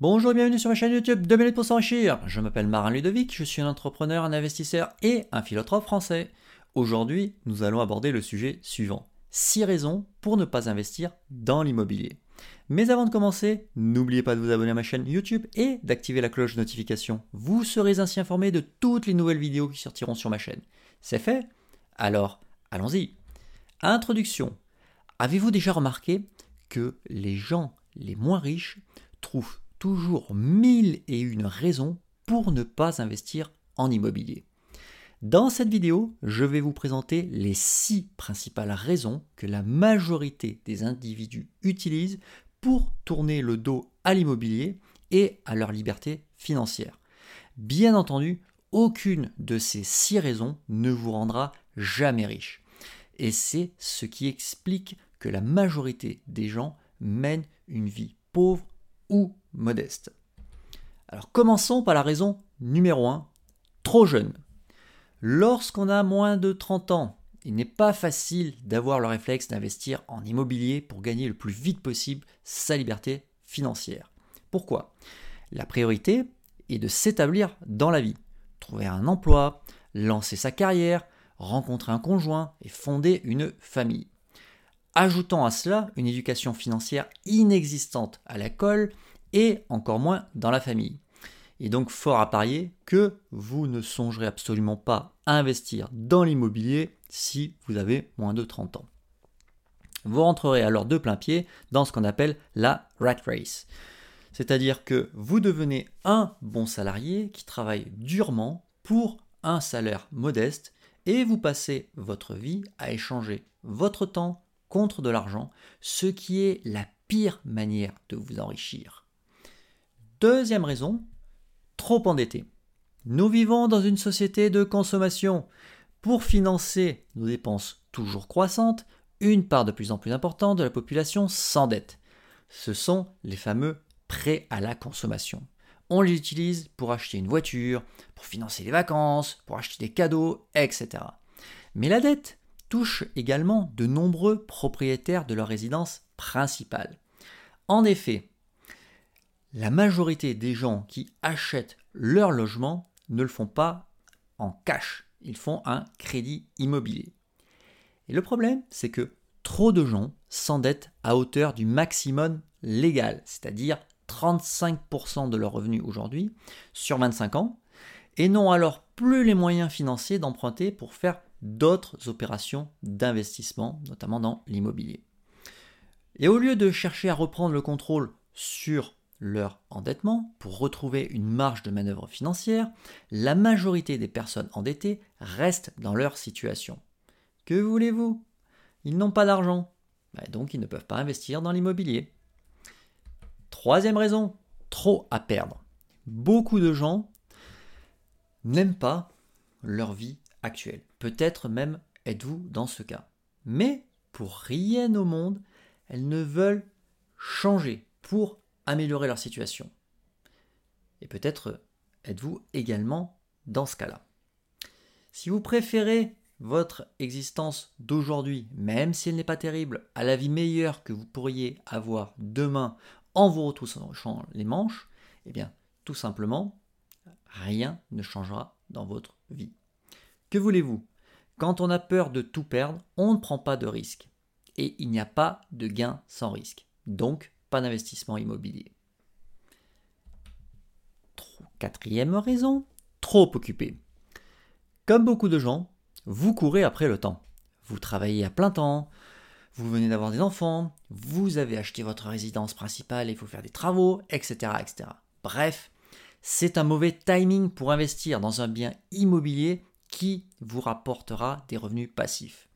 Bonjour et bienvenue sur ma chaîne YouTube 2 minutes pour s'enrichir. Je m'appelle Marin Ludovic, je suis un entrepreneur, un investisseur et un philosophe français. Aujourd'hui, nous allons aborder le sujet suivant. 6 raisons pour ne pas investir dans l'immobilier. Mais avant de commencer, n'oubliez pas de vous abonner à ma chaîne YouTube et d'activer la cloche de notification. Vous serez ainsi informé de toutes les nouvelles vidéos qui sortiront sur ma chaîne. C'est fait? Alors, allons-y. Introduction. Avez-vous déjà remarqué que les gens les moins riches trouvent toujours mille et une raisons pour ne pas investir en immobilier. Dans cette vidéo, je vais vous présenter les six principales raisons que la majorité des individus utilisent pour tourner le dos à l'immobilier et à leur liberté financière. Bien entendu, aucune de ces six raisons ne vous rendra jamais riche. Et c'est ce qui explique que la majorité des gens mènent une vie pauvre ou modeste. Alors commençons par la raison numéro 1, trop jeune. Lorsqu'on a moins de 30 ans, il n'est pas facile d'avoir le réflexe d'investir en immobilier pour gagner le plus vite possible sa liberté financière. Pourquoi? La priorité est de s'établir dans la vie, trouver un emploi, lancer sa carrière, rencontrer un conjoint et fonder une famille. Ajoutant à cela une éducation financière inexistante à l'école et encore moins dans la famille. Et donc fort à parier que vous ne songerez absolument pas à investir dans l'immobilier si vous avez moins de 30 ans. Vous rentrerez alors de plein pied dans ce qu'on appelle la rat race. C'est-à-dire que vous devenez un bon salarié qui travaille durement pour un salaire modeste et vous passez votre vie à échanger votre temps contre de l'argent, ce qui est la pire manière de vous enrichir. Deuxième raison, trop endetté. Nous vivons dans une société de consommation. Pour financer nos dépenses toujours croissantes, une part de plus en plus importante de la population s'endette. Ce sont les fameux prêts à la consommation. On les utilise pour acheter une voiture, pour financer les vacances, pour acheter des cadeaux, etc. Mais la dette touche également de nombreux propriétaires de leur résidence principale. En effet, la majorité des gens qui achètent leur logement ne le font pas en cash, ils font un crédit immobilier. Et le problème, c'est que trop de gens s'endettent à hauteur du maximum légal, c'est-à-dire 35% de leurs revenus aujourd'hui sur 25 ans, et n'ont alors plus les moyens financiers d'emprunter pour faire d'autres opérations d'investissement, notamment dans l'immobilier. Et au lieu de chercher à reprendre le contrôle sur leur endettement pour retrouver une marge de manœuvre financière, la majorité des personnes endettées restent dans leur situation. Que voulez-vous? Ils n'ont pas d'argent, bah, donc ils ne peuvent pas investir dans l'immobilier. Troisième raison, trop à perdre. Beaucoup de gens n'aiment pas leur vie actuelle. Peut-être même êtes-vous dans ce cas. Mais pour rien au monde, elles ne veulent changer pour améliorer leur situation. Et peut-être êtes-vous également dans ce cas-là. Si vous préférez votre existence d'aujourd'hui, même si elle n'est pas terrible, à la vie meilleure que vous pourriez avoir demain en vous retroussant les manches, eh bien, tout simplement, rien ne changera dans votre vie. Que voulez-vous? Quand on a peur de tout perdre, on ne prend pas de risque. Et il n'y a pas de gain sans risque. Donc, pas d'investissement immobilier. Quatrième raison, trop occupé. Comme beaucoup de gens, vous courez après le temps. Vous travaillez à plein temps, vous venez d'avoir des enfants, vous avez acheté votre résidence principale et il faut faire des travaux, etc. etc. Bref, c'est un mauvais timing pour investir dans un bien immobilier qui vous rapportera des revenus passifs.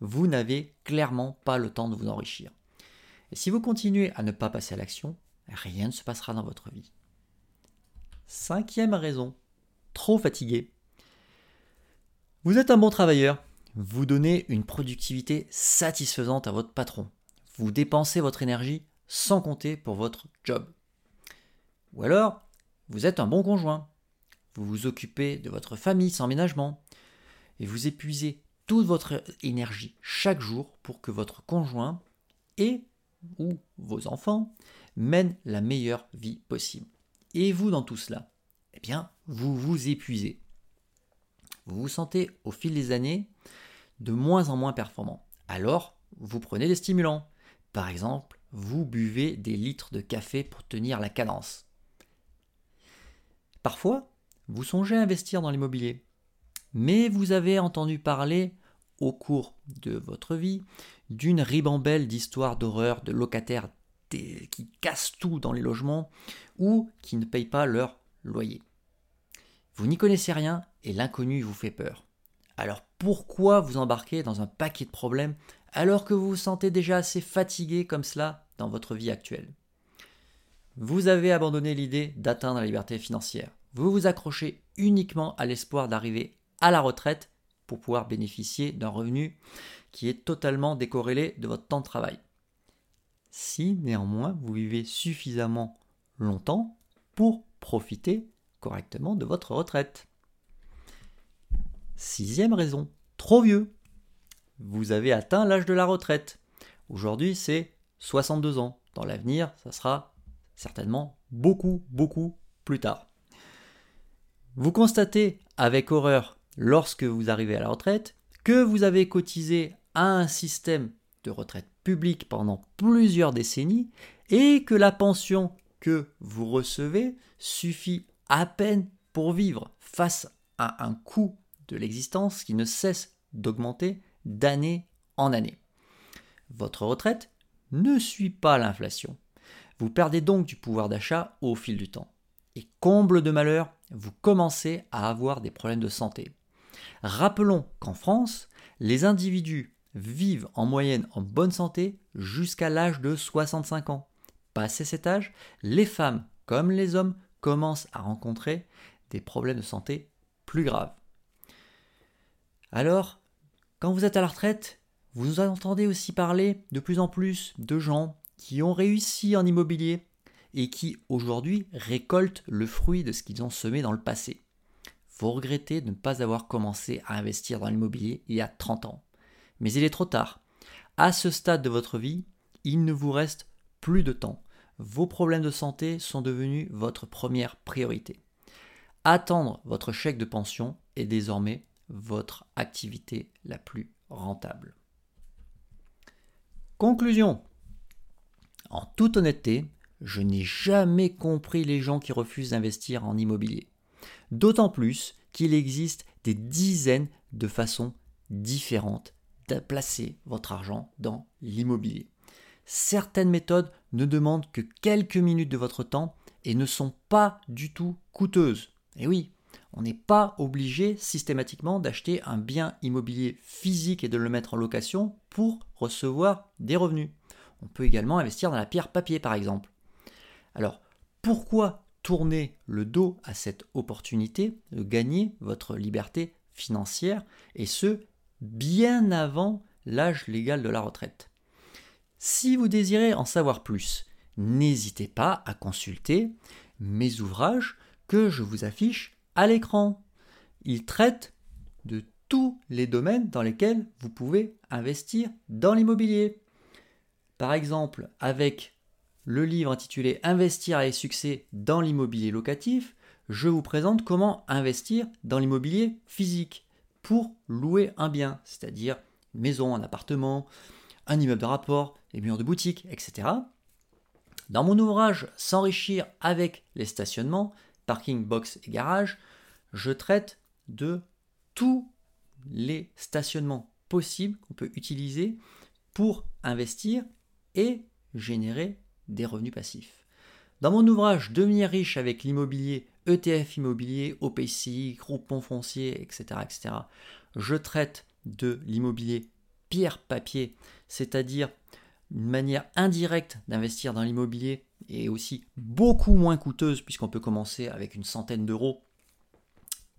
Vous n'avez clairement pas le temps de vous enrichir. Et si vous continuez à ne pas passer à l'action, rien ne se passera dans votre vie. Cinquième raison, trop fatigué. Vous êtes un bon travailleur, vous donnez une productivité satisfaisante à votre patron, vous dépensez votre énergie sans compter pour votre job. Ou alors, vous êtes un bon conjoint, vous vous occupez de votre famille sans ménagement, et vous épuisez toute votre énergie chaque jour pour que votre conjoint et ou vos enfants mènent la meilleure vie possible. Et vous, dans tout cela, eh bien, vous vous épuisez. Vous vous sentez au fil des années de moins en moins performant. Alors, vous prenez des stimulants. Par exemple, vous buvez des litres de café pour tenir la cadence. Parfois, vous songez à investir dans l'immobilier. Mais vous avez entendu parler au cours de votre vie d'une ribambelle d'histoires d'horreur de locataires qui cassent tout dans les logements ou qui ne payent pas leur loyer. Vous n'y connaissez rien et l'inconnu vous fait peur. Alors pourquoi vous embarquer dans un paquet de problèmes alors que vous vous sentez déjà assez fatigué comme cela dans votre vie actuelle? Vous avez abandonné l'idée d'atteindre la liberté financière. Vous vous accrochez uniquement à l'espoir d'arriver à la retraite pour pouvoir bénéficier d'un revenu qui est totalement décorrélé de votre temps de travail. Si néanmoins vous vivez suffisamment longtemps pour profiter correctement de votre retraite. Sixième raison, trop vieux. Vous avez atteint l'âge de la retraite. Aujourd'hui, c'est 62 ans. Dans l'avenir, ça sera certainement beaucoup, beaucoup plus tard. Vous constatez avec horreur lorsque vous arrivez à la retraite que vous avez cotisé à un système de retraite publique pendant plusieurs décennies et que la pension que vous recevez suffit à peine pour vivre face à un coût de l'existence qui ne cesse d'augmenter d'année en année. Votre retraite ne suit pas l'inflation. Vous perdez donc du pouvoir d'achat au fil du temps. Et comble de malheur, vous commencez à avoir des problèmes de santé. Rappelons qu'en France, les individus vivent en moyenne en bonne santé jusqu'à l'âge de 65 ans. Passé cet âge, les femmes comme les hommes commencent à rencontrer des problèmes de santé plus graves. Alors, quand vous êtes à la retraite, vous entendez aussi parler de plus en plus de gens qui ont réussi en immobilier et qui aujourd'hui récoltent le fruit de ce qu'ils ont semé dans le passé. Vous regrettez de ne pas avoir commencé à investir dans l'immobilier il y a 30 ans. Mais il est trop tard. À ce stade de votre vie, il ne vous reste plus de temps. Vos problèmes de santé sont devenus votre première priorité. Attendre votre chèque de pension est désormais votre activité la plus rentable. Conclusion. En toute honnêteté, je n'ai jamais compris les gens qui refusent d'investir en immobilier. D'autant plus qu'il existe des dizaines de façons différentes de placer votre argent dans l'immobilier. Certaines méthodes ne demandent que quelques minutes de votre temps et ne sont pas du tout coûteuses. Et oui, on n'est pas obligé systématiquement d'acheter un bien immobilier physique et de le mettre en location pour recevoir des revenus. On peut également investir dans la pierre papier par exemple. Alors, pourquoi tourner le dos à cette opportunité de gagner votre liberté financière et ce, bien avant l'âge légal de la retraite Si vous désirez en savoir plus, n'hésitez pas à consulter mes ouvrages que je vous affiche à l'écran. Ils traitent de tous les domaines dans lesquels vous pouvez investir dans l'immobilier. Par exemple, avec le livre intitulé Investir avec succès dans l'immobilier locatif, je vous présente comment investir dans l'immobilier physique pour louer un bien, c'est-à-dire une maison, un appartement, un immeuble de rapport, des murs de boutique, etc. Dans mon ouvrage S'enrichir avec les stationnements, parking, box et garage, je traite de tous les stationnements possibles qu'on peut utiliser pour investir et générer des revenus passifs. Dans mon ouvrage Devenir riche avec l'immobilier, ETF immobilier, OPCI, groupement foncier, etc., etc., je traite de l'immobilier pierre-papier, c'est-à-dire une manière indirecte d'investir dans l'immobilier et aussi beaucoup moins coûteuse puisqu'on peut commencer avec une centaine d'euros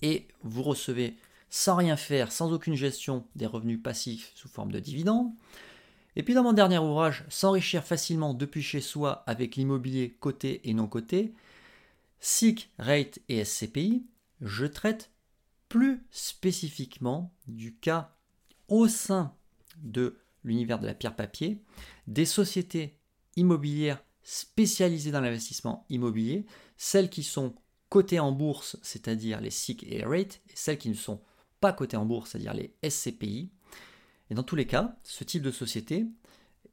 et vous recevez sans rien faire, sans aucune gestion, des revenus passifs sous forme de dividendes. Et puis dans mon dernier ouvrage, S'enrichir facilement depuis chez soi avec l'immobilier coté et non coté, SIC, Rate et SCPI, je traite plus spécifiquement du cas au sein de l'univers de la pierre papier des sociétés immobilières spécialisées dans l'investissement immobilier, celles qui sont cotées en bourse, c'est-à-dire les SIC et RATE, et celles qui ne sont pas cotées en bourse, c'est-à-dire les SCPI. Et dans tous les cas, ce type de société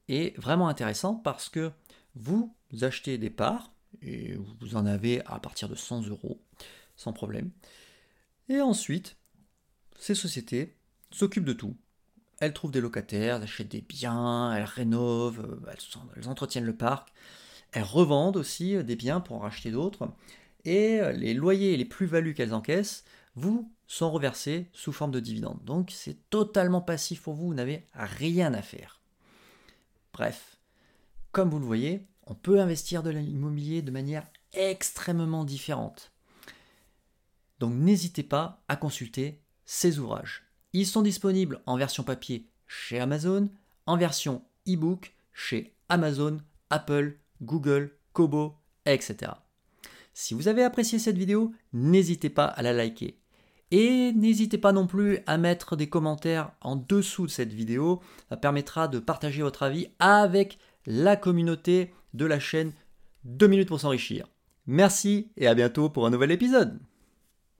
est vraiment intéressant parce que vous achetez des parts, et vous en avez à partir de 100 euros, sans problème. Et ensuite, ces sociétés s'occupent de tout. Elles trouvent des locataires, elles achètent des biens, elles rénovent, euh, elles, entretiennent le parc. Elles revendent aussi des biens pour en racheter d'autres. Et les loyers et les plus-values qu'elles encaissent vous sont reversés sous forme de dividendes. Donc c'est totalement passif pour vous, vous n'avez rien à faire. Bref, comme vous le voyez, on peut investir de l'immobilier de manière extrêmement différente. Donc n'hésitez pas à consulter ces ouvrages. Ils sont disponibles en version papier chez Amazon, en version e-book chez Amazon, Apple, Google, Kobo, etc. Si vous avez apprécié cette vidéo, n'hésitez pas à la liker. Et n'hésitez pas non plus à mettre des commentaires en dessous de cette vidéo. Ça permettra de partager votre avis avec la communauté de la chaîne 2 minutes pour s'enrichir. Merci et à bientôt pour un nouvel épisode.